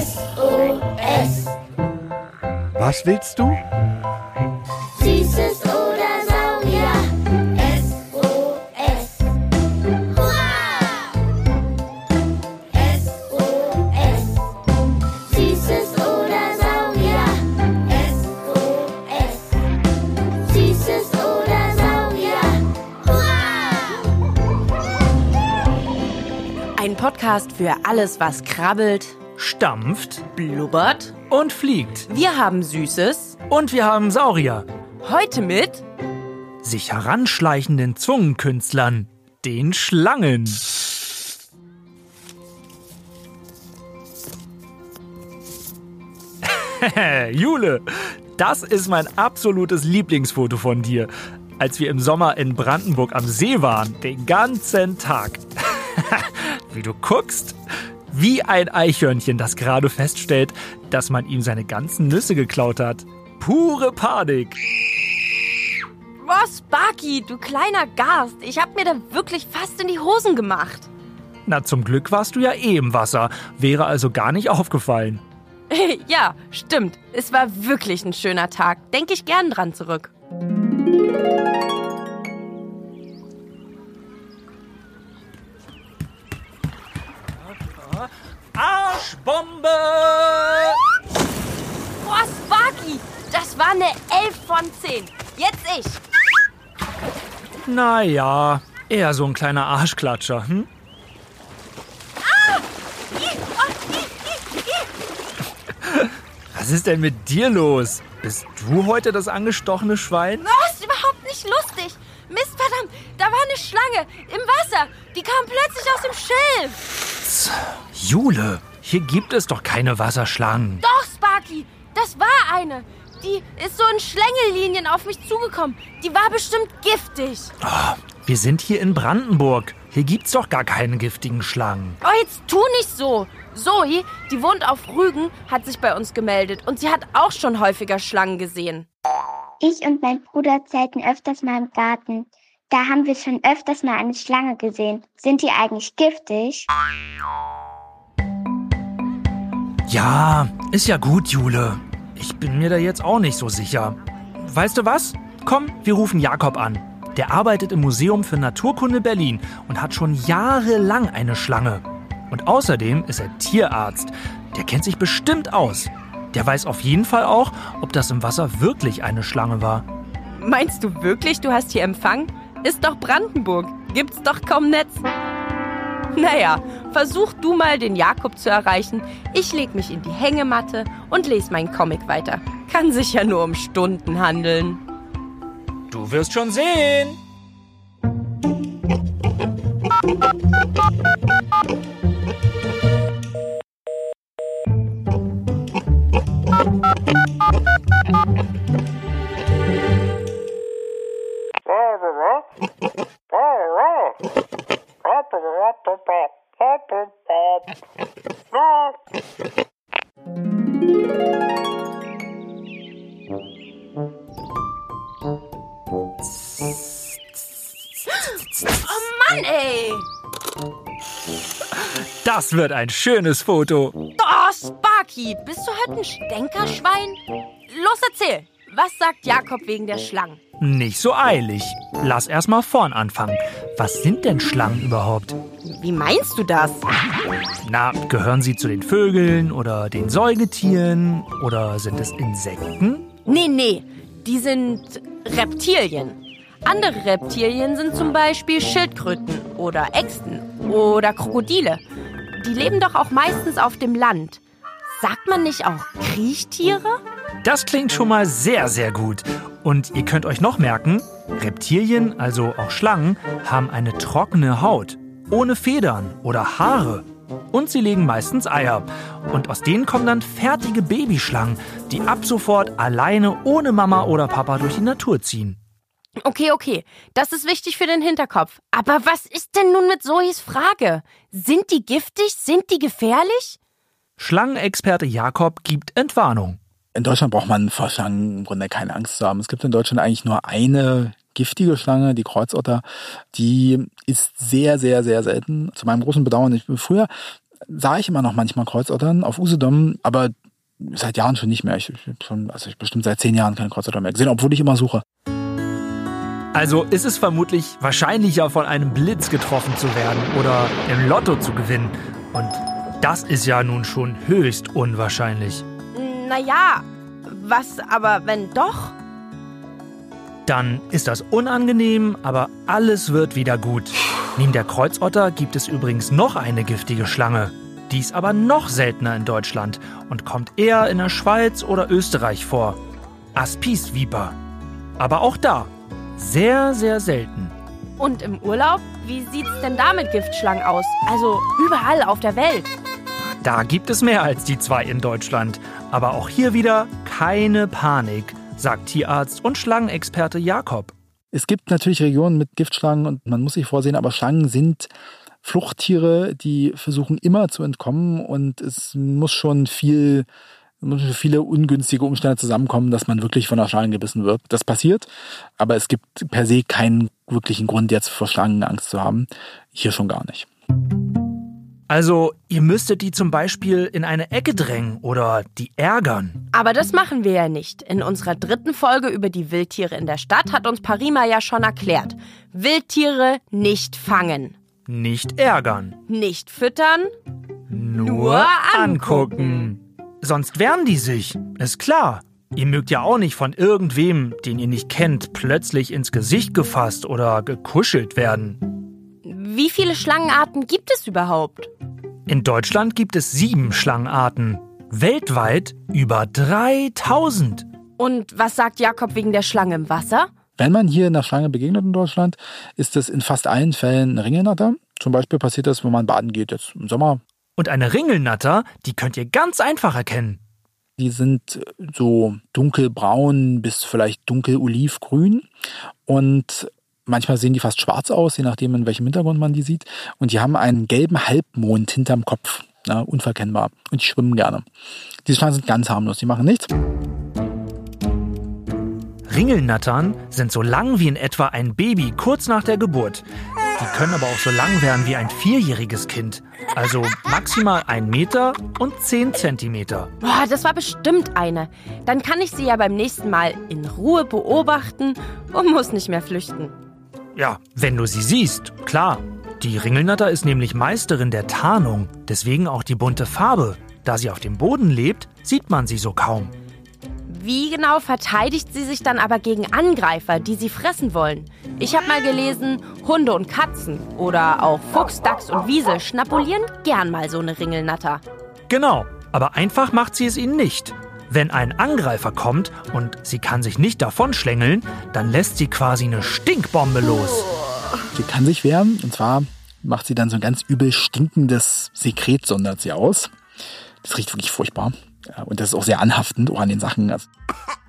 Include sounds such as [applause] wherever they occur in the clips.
SOS. Was willst du? Ein Podcast für alles, was krabbelt, Stampft blubbert. und fliegt. Wir haben Süßes. Und wir haben Saurier. Heute mit Sich heranschleichenden Zungenkünstlern. Den Schlangen. [laughs] Jule, das ist mein absolutes Lieblingsfoto von dir. Als wir im Sommer in Brandenburg am See waren, den ganzen Tag. [laughs] Wie du guckst, wie ein Eichhörnchen, das gerade feststellt, dass man ihm seine ganzen Nüsse geklaut hat. Pure Panik. Boah, Sparky, du kleiner Gast. Ich hab mir da wirklich fast in die Hosen gemacht. Na, zum Glück warst du ja eh im Wasser, wäre also gar nicht aufgefallen. [laughs] ja, stimmt. Es war wirklich ein schöner Tag. Denke ich gern dran zurück. Arschbombe! Boah, Sparky, das war eine 11 von 10. Jetzt ich. Naja, eher so ein kleiner Arschklatscher, hm? Was ist denn mit dir los? Bist du heute das angestochene Schwein? Oh, ist überhaupt nicht lustig. Mist, verdammt, da war eine Schlange im Wasser. Die kam plötzlich aus dem Schilf. Jule, hier gibt es doch keine Wasserschlangen. Doch, Sparky, das war eine. Die ist so in Schlängellinien auf mich zugekommen. Die war bestimmt giftig. Wir sind hier in Brandenburg. Hier gibt's doch gar keine giftigen Schlangen. Oh, jetzt tu nicht so. Zoe, die wohnt auf Rügen, hat sich bei uns gemeldet und sie hat auch schon häufiger Schlangen gesehen. Ich und mein Bruder zelten öfters mal im Garten. Da haben wir schon öfters mal eine Schlange gesehen. Sind die eigentlich giftig? Ja, ist ja gut, Jule. Ich bin mir da jetzt auch nicht so sicher. Weißt du was? Komm, wir rufen Jakob an. Der arbeitet im Museum für Naturkunde Berlin und hat schon jahrelang eine Schlange. Und außerdem ist er Tierarzt. Der kennt sich bestimmt aus. Der weiß auf jeden Fall auch, ob das im Wasser wirklich eine Schlange war. Meinst du wirklich, du hast hier Empfang? Ist doch Brandenburg. Gibt's doch kaum Netz. Naja, versuch du mal den Jakob zu erreichen. Ich leg mich in die Hängematte und lese meinen Comic weiter. Kann sich ja nur um Stunden handeln. Du wirst schon sehen. Das wird ein schönes Foto. Oh, Sparky, bist du heute ein Stänkerschwein? Los, erzähl. Was sagt Jakob wegen der Schlangen? Nicht so eilig. Lass erst mal vorn anfangen. Was sind denn Schlangen überhaupt? Wie meinst du das? Na, gehören sie zu den Vögeln oder den Säugetieren oder sind es Insekten? Nee, nee, die sind Reptilien. Andere Reptilien sind zum Beispiel Schildkröten oder Echsen oder Krokodile. Die leben doch auch meistens auf dem Land. Sagt man nicht auch Kriechtiere? Das klingt schon mal sehr, sehr gut. Und ihr könnt euch noch merken, Reptilien, also auch Schlangen, haben eine trockene Haut, ohne Federn oder Haare. Und sie legen meistens Eier. Und aus denen kommen dann fertige Babyschlangen, die ab sofort alleine ohne Mama oder Papa durch die Natur ziehen. Okay, okay, das ist wichtig für den Hinterkopf. Aber was ist denn nun mit Zoes Frage? Sind die giftig? Sind die gefährlich? Schlangenexperte Jakob gibt Entwarnung. In Deutschland braucht man vor Schlangen im Grunde keine Angst zu haben. Es gibt in Deutschland eigentlich nur eine giftige Schlange, die Kreuzotter, die ist sehr, sehr, sehr selten. Zu meinem großen Bedauern. Ich, früher sah ich immer noch manchmal Kreuzottern auf Usedom, aber seit Jahren schon nicht mehr. Ich, ich schon, also ich bestimmt seit zehn Jahren keine Kreuzotter mehr gesehen, obwohl ich immer suche. Also ist es vermutlich wahrscheinlicher, von einem Blitz getroffen zu werden oder im Lotto zu gewinnen. Und das ist ja nun schon höchst unwahrscheinlich. Naja, was aber wenn doch? Dann ist das unangenehm, aber alles wird wieder gut. Neben der Kreuzotter gibt es übrigens noch eine giftige Schlange. Die ist aber noch seltener in Deutschland und kommt eher in der Schweiz oder Österreich vor. Aspisviper. Aber auch da sehr, sehr selten. Und im Urlaub? Wie sieht's denn da mit Giftschlangen aus? Also überall auf der Welt. Da gibt es mehr als die zwei in Deutschland. Aber auch hier wieder keine Panik, sagt Tierarzt und Schlangenexperte Jakob. Es gibt natürlich Regionen mit Giftschlangen und man muss sich vorsehen, aber Schlangen sind Fluchttiere, die versuchen immer zu entkommen und es muss schon viel viele ungünstige Umstände zusammenkommen, dass man wirklich von der Schlange gebissen wird. Das passiert, aber es gibt per se keinen wirklichen Grund, jetzt vor Schlangen Angst zu haben. Hier schon gar nicht. Also, ihr müsstet die zum Beispiel in eine Ecke drängen oder die ärgern. Aber das machen wir ja nicht. In unserer dritten Folge über die Wildtiere in der Stadt hat uns Parima ja schon erklärt. Wildtiere nicht fangen. Nicht ärgern. Nicht füttern. Nur, Nur angucken. Sonst wehren die sich. Ist klar. Ihr mögt ja auch nicht von irgendwem, den ihr nicht kennt, plötzlich ins Gesicht gefasst oder gekuschelt werden. Wie viele Schlangenarten gibt es überhaupt? In Deutschland gibt es sieben Schlangenarten. Weltweit über 3000. Und was sagt Jakob wegen der Schlange im Wasser? Wenn man hier einer Schlange begegnet in Deutschland, ist es in fast allen Fällen eine Ringelnatter. Zum Beispiel passiert das, wenn man baden geht, jetzt im Sommer. Und eine Ringelnatter, die könnt ihr ganz einfach erkennen. Die sind so dunkelbraun bis vielleicht dunkel olivgrün und manchmal sehen die fast schwarz aus, je nachdem in welchem Hintergrund man die sieht. Und die haben einen gelben Halbmond hinterm Kopf, ja, unverkennbar. Und die schwimmen gerne. Diese Schlangen sind ganz harmlos, die machen nichts. Ringelnattern sind so lang wie in etwa ein Baby kurz nach der Geburt. Die können aber auch so lang werden wie ein vierjähriges Kind. Also maximal ein Meter und zehn Zentimeter. Boah, das war bestimmt eine. Dann kann ich sie ja beim nächsten Mal in Ruhe beobachten und muss nicht mehr flüchten. Ja, wenn du sie siehst, klar. Die Ringelnatter ist nämlich Meisterin der Tarnung, deswegen auch die bunte Farbe. Da sie auf dem Boden lebt, sieht man sie so kaum. Wie genau verteidigt sie sich dann aber gegen Angreifer, die sie fressen wollen? Ich habe mal gelesen, Hunde und Katzen oder auch Fuchs, Dachs und Wiesel schnapulieren gern mal so eine Ringelnatter. Genau, aber einfach macht sie es ihnen nicht. Wenn ein Angreifer kommt und sie kann sich nicht davonschlängeln, dann lässt sie quasi eine Stinkbombe los. Sie kann sich wehren und zwar macht sie dann so ein ganz übel stinkendes Sekret, sondert sie aus. Das riecht wirklich furchtbar. Ja, und das ist auch sehr anhaftend auch an den Sachen. Also,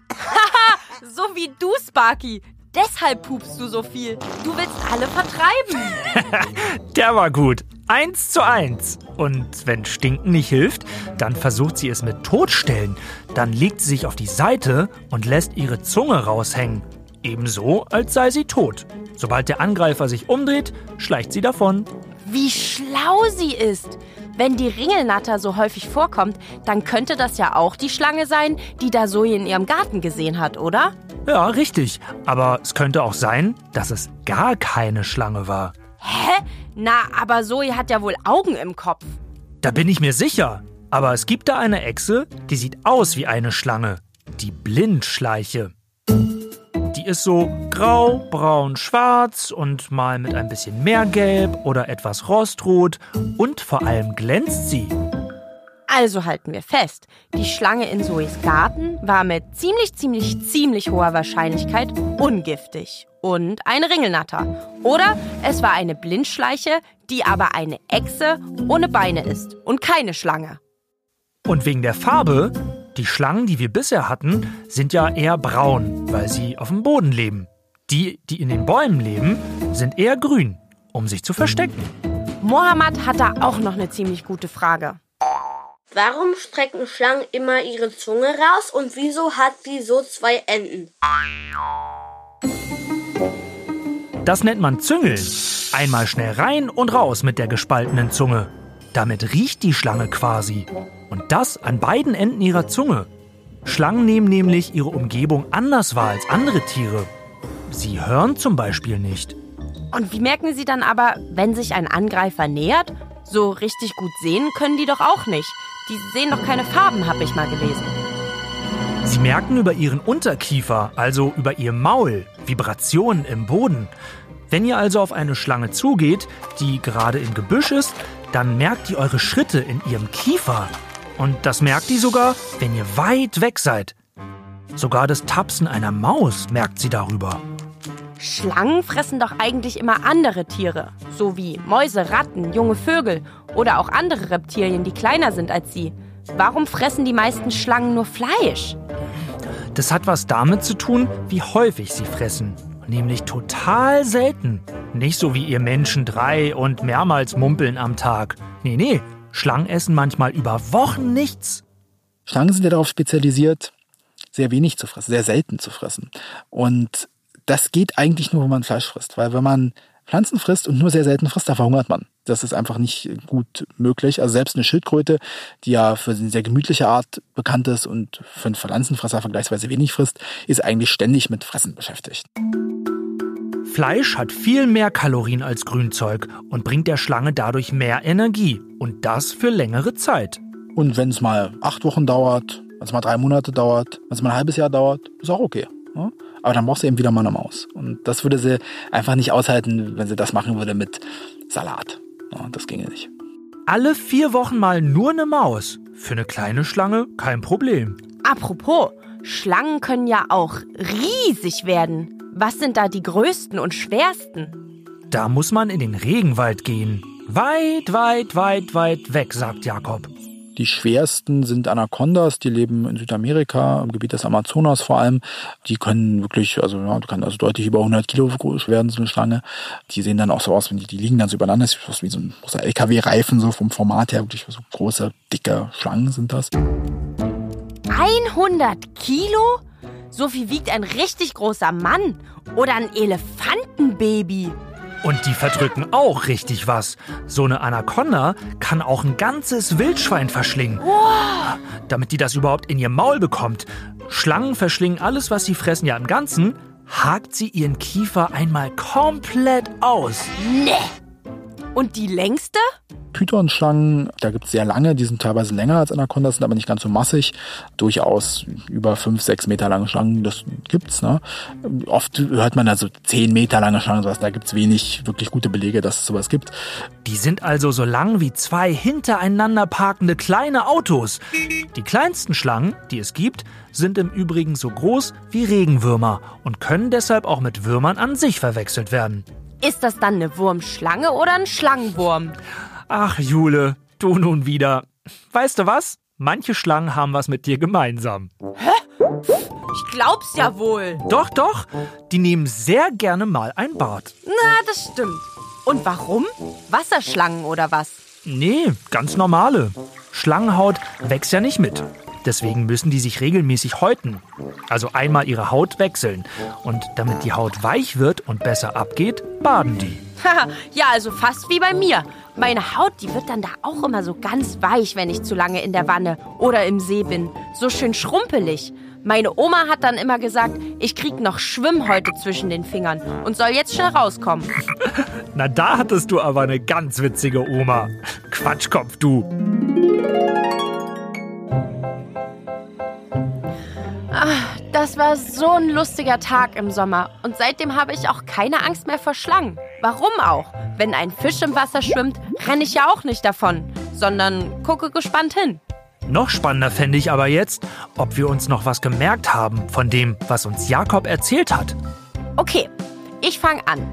[laughs] So wie du, Sparky. Deshalb pupst du so viel. Du willst alle vertreiben. [laughs] Der war gut. Eins zu eins. Und wenn Stinken nicht hilft, dann versucht sie es mit Totstellen. Dann legt sie sich auf die Seite und lässt ihre Zunge raushängen. Ebenso, als sei sie tot. Sobald der Angreifer sich umdreht, schleicht sie davon. Wie schlau sie ist. Wenn die Ringelnatter so häufig vorkommt, dann könnte das ja auch die Schlange sein, die da Zoe in ihrem Garten gesehen hat, oder? Ja, richtig. Aber es könnte auch sein, dass es gar keine Schlange war. Hä? Na, aber Zoe hat ja wohl Augen im Kopf. Da bin ich mir sicher. Aber es gibt da eine Echse, die sieht aus wie eine Schlange. Die Blindschleiche. Ist so grau, braun, schwarz und mal mit ein bisschen mehr Gelb oder etwas rostrot und vor allem glänzt sie. Also halten wir fest, die Schlange in Zoes Garten war mit ziemlich, ziemlich, ziemlich hoher Wahrscheinlichkeit ungiftig und eine Ringelnatter. Oder es war eine Blindschleiche, die aber eine Echse ohne Beine ist und keine Schlange. Und wegen der Farbe, die Schlangen, die wir bisher hatten, sind ja eher braun, weil sie auf dem Boden leben. Die, die in den Bäumen leben, sind eher grün, um sich zu verstecken. Mohammed hat da auch noch eine ziemlich gute Frage. Warum strecken Schlangen immer ihre Zunge raus und wieso hat sie so zwei Enden? Das nennt man Züngeln. Einmal schnell rein und raus mit der gespaltenen Zunge. Damit riecht die Schlange quasi. Und das an beiden Enden ihrer Zunge. Schlangen nehmen nämlich ihre Umgebung anders wahr als andere Tiere. Sie hören zum Beispiel nicht. Und wie merken sie dann aber, wenn sich ein Angreifer nähert? So richtig gut sehen können die doch auch nicht. Die sehen doch keine Farben, habe ich mal gelesen. Sie merken über ihren Unterkiefer, also über ihr Maul, Vibrationen im Boden. Wenn ihr also auf eine Schlange zugeht, die gerade im Gebüsch ist, dann merkt ihr eure Schritte in ihrem Kiefer. Und das merkt die sogar, wenn ihr weit weg seid. Sogar das Tapsen einer Maus merkt sie darüber. Schlangen fressen doch eigentlich immer andere Tiere, so wie Mäuse, Ratten, junge Vögel oder auch andere Reptilien, die kleiner sind als sie. Warum fressen die meisten Schlangen nur Fleisch? Das hat was damit zu tun, wie häufig sie fressen. Nämlich total selten. Nicht so wie ihr Menschen drei und mehrmals mumpeln am Tag. Nee, nee, Schlangen essen manchmal über Wochen nichts. Schlangen sind ja darauf spezialisiert, sehr wenig zu fressen, sehr selten zu fressen. Und das geht eigentlich nur, wenn man Fleisch frisst. Weil wenn man Pflanzen frisst und nur sehr selten frisst, da verhungert man. Das ist einfach nicht gut möglich. Also selbst eine Schildkröte, die ja für eine sehr gemütliche Art bekannt ist und für einen Pflanzenfresser vergleichsweise wenig frisst, ist eigentlich ständig mit Fressen beschäftigt. Fleisch hat viel mehr Kalorien als Grünzeug und bringt der Schlange dadurch mehr Energie. Und das für längere Zeit. Und wenn es mal acht Wochen dauert, wenn es mal drei Monate dauert, wenn es mal ein halbes Jahr dauert, ist auch okay. Ne? Aber dann brauchst du eben wieder mal eine Maus. Und das würde sie einfach nicht aushalten, wenn sie das machen würde mit Salat. Ja, das ginge nicht. Alle vier Wochen mal nur eine Maus. Für eine kleine Schlange kein Problem. Apropos, Schlangen können ja auch riesig werden. Was sind da die größten und schwersten? Da muss man in den Regenwald gehen. Weit, weit, weit, weit weg, sagt Jakob. Die schwersten sind Anacondas, die leben in Südamerika, im Gebiet des Amazonas vor allem. Die können wirklich, also ja, die kann also deutlich über 100 Kilo groß werden, so eine Schlange. Die sehen dann auch so aus, wenn die, die liegen dann so übereinander, das ist wie so ein großer LKW-Reifen, so vom Format her, wirklich so große, dicke Schlangen sind das. 100 Kilo? So viel wiegt ein richtig großer Mann oder ein Elefantenbaby. Und die verdrücken auch richtig was. So eine Anaconda kann auch ein ganzes Wildschwein verschlingen. Wow. Damit die das überhaupt in ihr Maul bekommt. Schlangen verschlingen alles, was sie fressen, ja im Ganzen. Hakt sie ihren Kiefer einmal komplett aus. Nee. Und die längste? Pythonschlangen, da gibt es sehr lange, die sind teilweise länger als Anacondas, sind aber nicht ganz so massig. Durchaus über fünf, sechs Meter lange Schlangen, das gibt's. Ne? Oft hört man also zehn Meter lange Schlangen, sowas. da gibt's wenig wirklich gute Belege, dass es sowas gibt. Die sind also so lang wie zwei hintereinander parkende kleine Autos. Die kleinsten Schlangen, die es gibt, sind im Übrigen so groß wie Regenwürmer und können deshalb auch mit Würmern an sich verwechselt werden. Ist das dann eine Wurmschlange oder ein Schlangenwurm? Ach, Jule, du nun wieder. Weißt du was? Manche Schlangen haben was mit dir gemeinsam. Hä? Ich glaub's ja wohl. Doch, doch. Die nehmen sehr gerne mal ein Bad. Na, das stimmt. Und warum? Wasserschlangen oder was? Nee, ganz normale. Schlangenhaut wächst ja nicht mit. Deswegen müssen die sich regelmäßig häuten. Also einmal ihre Haut wechseln. Und damit die Haut weich wird und besser abgeht, baden die. ja, also fast wie bei mir. Meine Haut, die wird dann da auch immer so ganz weich, wenn ich zu lange in der Wanne oder im See bin. So schön schrumpelig. Meine Oma hat dann immer gesagt, ich krieg noch Schwimmhäute zwischen den Fingern und soll jetzt schnell rauskommen. [laughs] Na, da hattest du aber eine ganz witzige Oma. Quatschkopf, du. Ach, das war so ein lustiger Tag im Sommer und seitdem habe ich auch keine Angst mehr vor Schlangen. Warum auch? Wenn ein Fisch im Wasser schwimmt, renne ich ja auch nicht davon, sondern gucke gespannt hin. Noch spannender fände ich aber jetzt, ob wir uns noch was gemerkt haben von dem, was uns Jakob erzählt hat. Okay, ich fange an.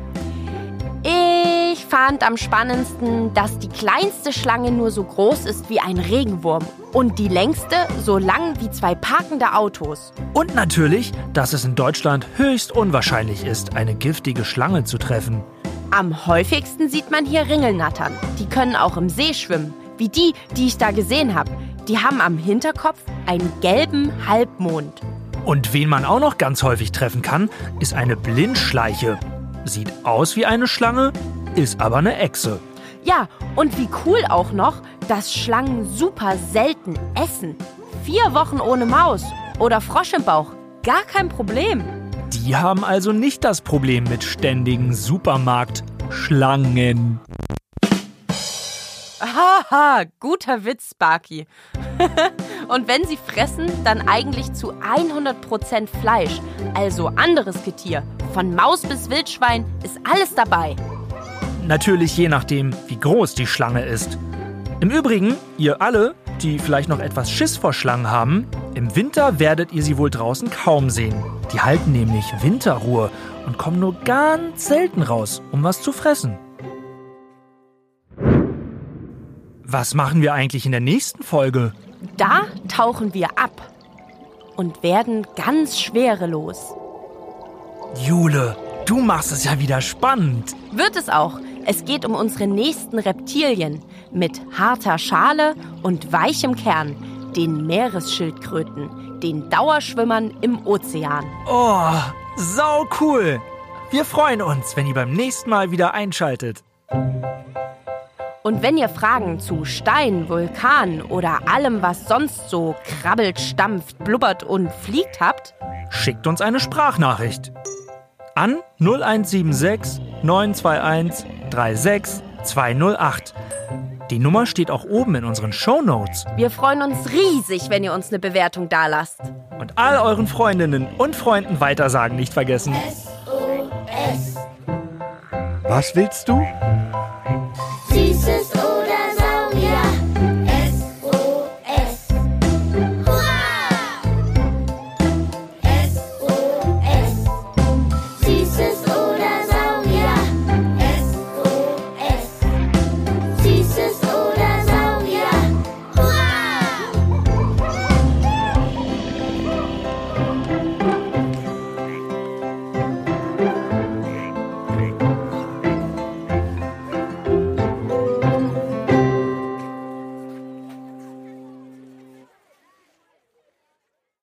Ich fand am spannendsten, dass die kleinste Schlange nur so groß ist wie ein Regenwurm und die längste so lang wie zwei parkende Autos. Und natürlich, dass es in Deutschland höchst unwahrscheinlich ist, eine giftige Schlange zu treffen. Am häufigsten sieht man hier Ringelnattern. Die können auch im See schwimmen, wie die, die ich da gesehen habe. Die haben am Hinterkopf einen gelben Halbmond. Und wen man auch noch ganz häufig treffen kann, ist eine Blindschleiche. Sieht aus wie eine Schlange, ist aber eine Echse. Ja, und wie cool auch noch, dass Schlangen super selten essen. Vier Wochen ohne Maus oder Frosch im Bauch, gar kein Problem. Die haben also nicht das Problem mit ständigen Supermarkt-Schlangen. Haha, guter Witz, Sparky. [laughs] Und wenn sie fressen, dann eigentlich zu 100% Fleisch, also anderes Getier. Von Maus bis Wildschwein ist alles dabei. Natürlich je nachdem, wie groß die Schlange ist. Im Übrigen, ihr alle, die vielleicht noch etwas Schiss vor Schlangen haben, im Winter werdet ihr sie wohl draußen kaum sehen. Die halten nämlich Winterruhe und kommen nur ganz selten raus, um was zu fressen. Was machen wir eigentlich in der nächsten Folge? Da tauchen wir ab und werden ganz schwerelos. Jule, du machst es ja wieder spannend. Wird es auch. Es geht um unsere nächsten Reptilien mit harter Schale und weichem Kern, den Meeresschildkröten, den Dauerschwimmern im Ozean. Oh, sau cool. Wir freuen uns, wenn ihr beim nächsten Mal wieder einschaltet. Und wenn ihr Fragen zu Stein, Vulkan oder allem, was sonst so krabbelt, stampft, blubbert und fliegt habt, schickt uns eine Sprachnachricht an 0176 921 36 208. Die Nummer steht auch oben in unseren Show Notes. Wir freuen uns riesig, wenn ihr uns eine Bewertung dalasst. Und all euren Freundinnen und Freunden weitersagen nicht vergessen. SOS. Was willst du? Princess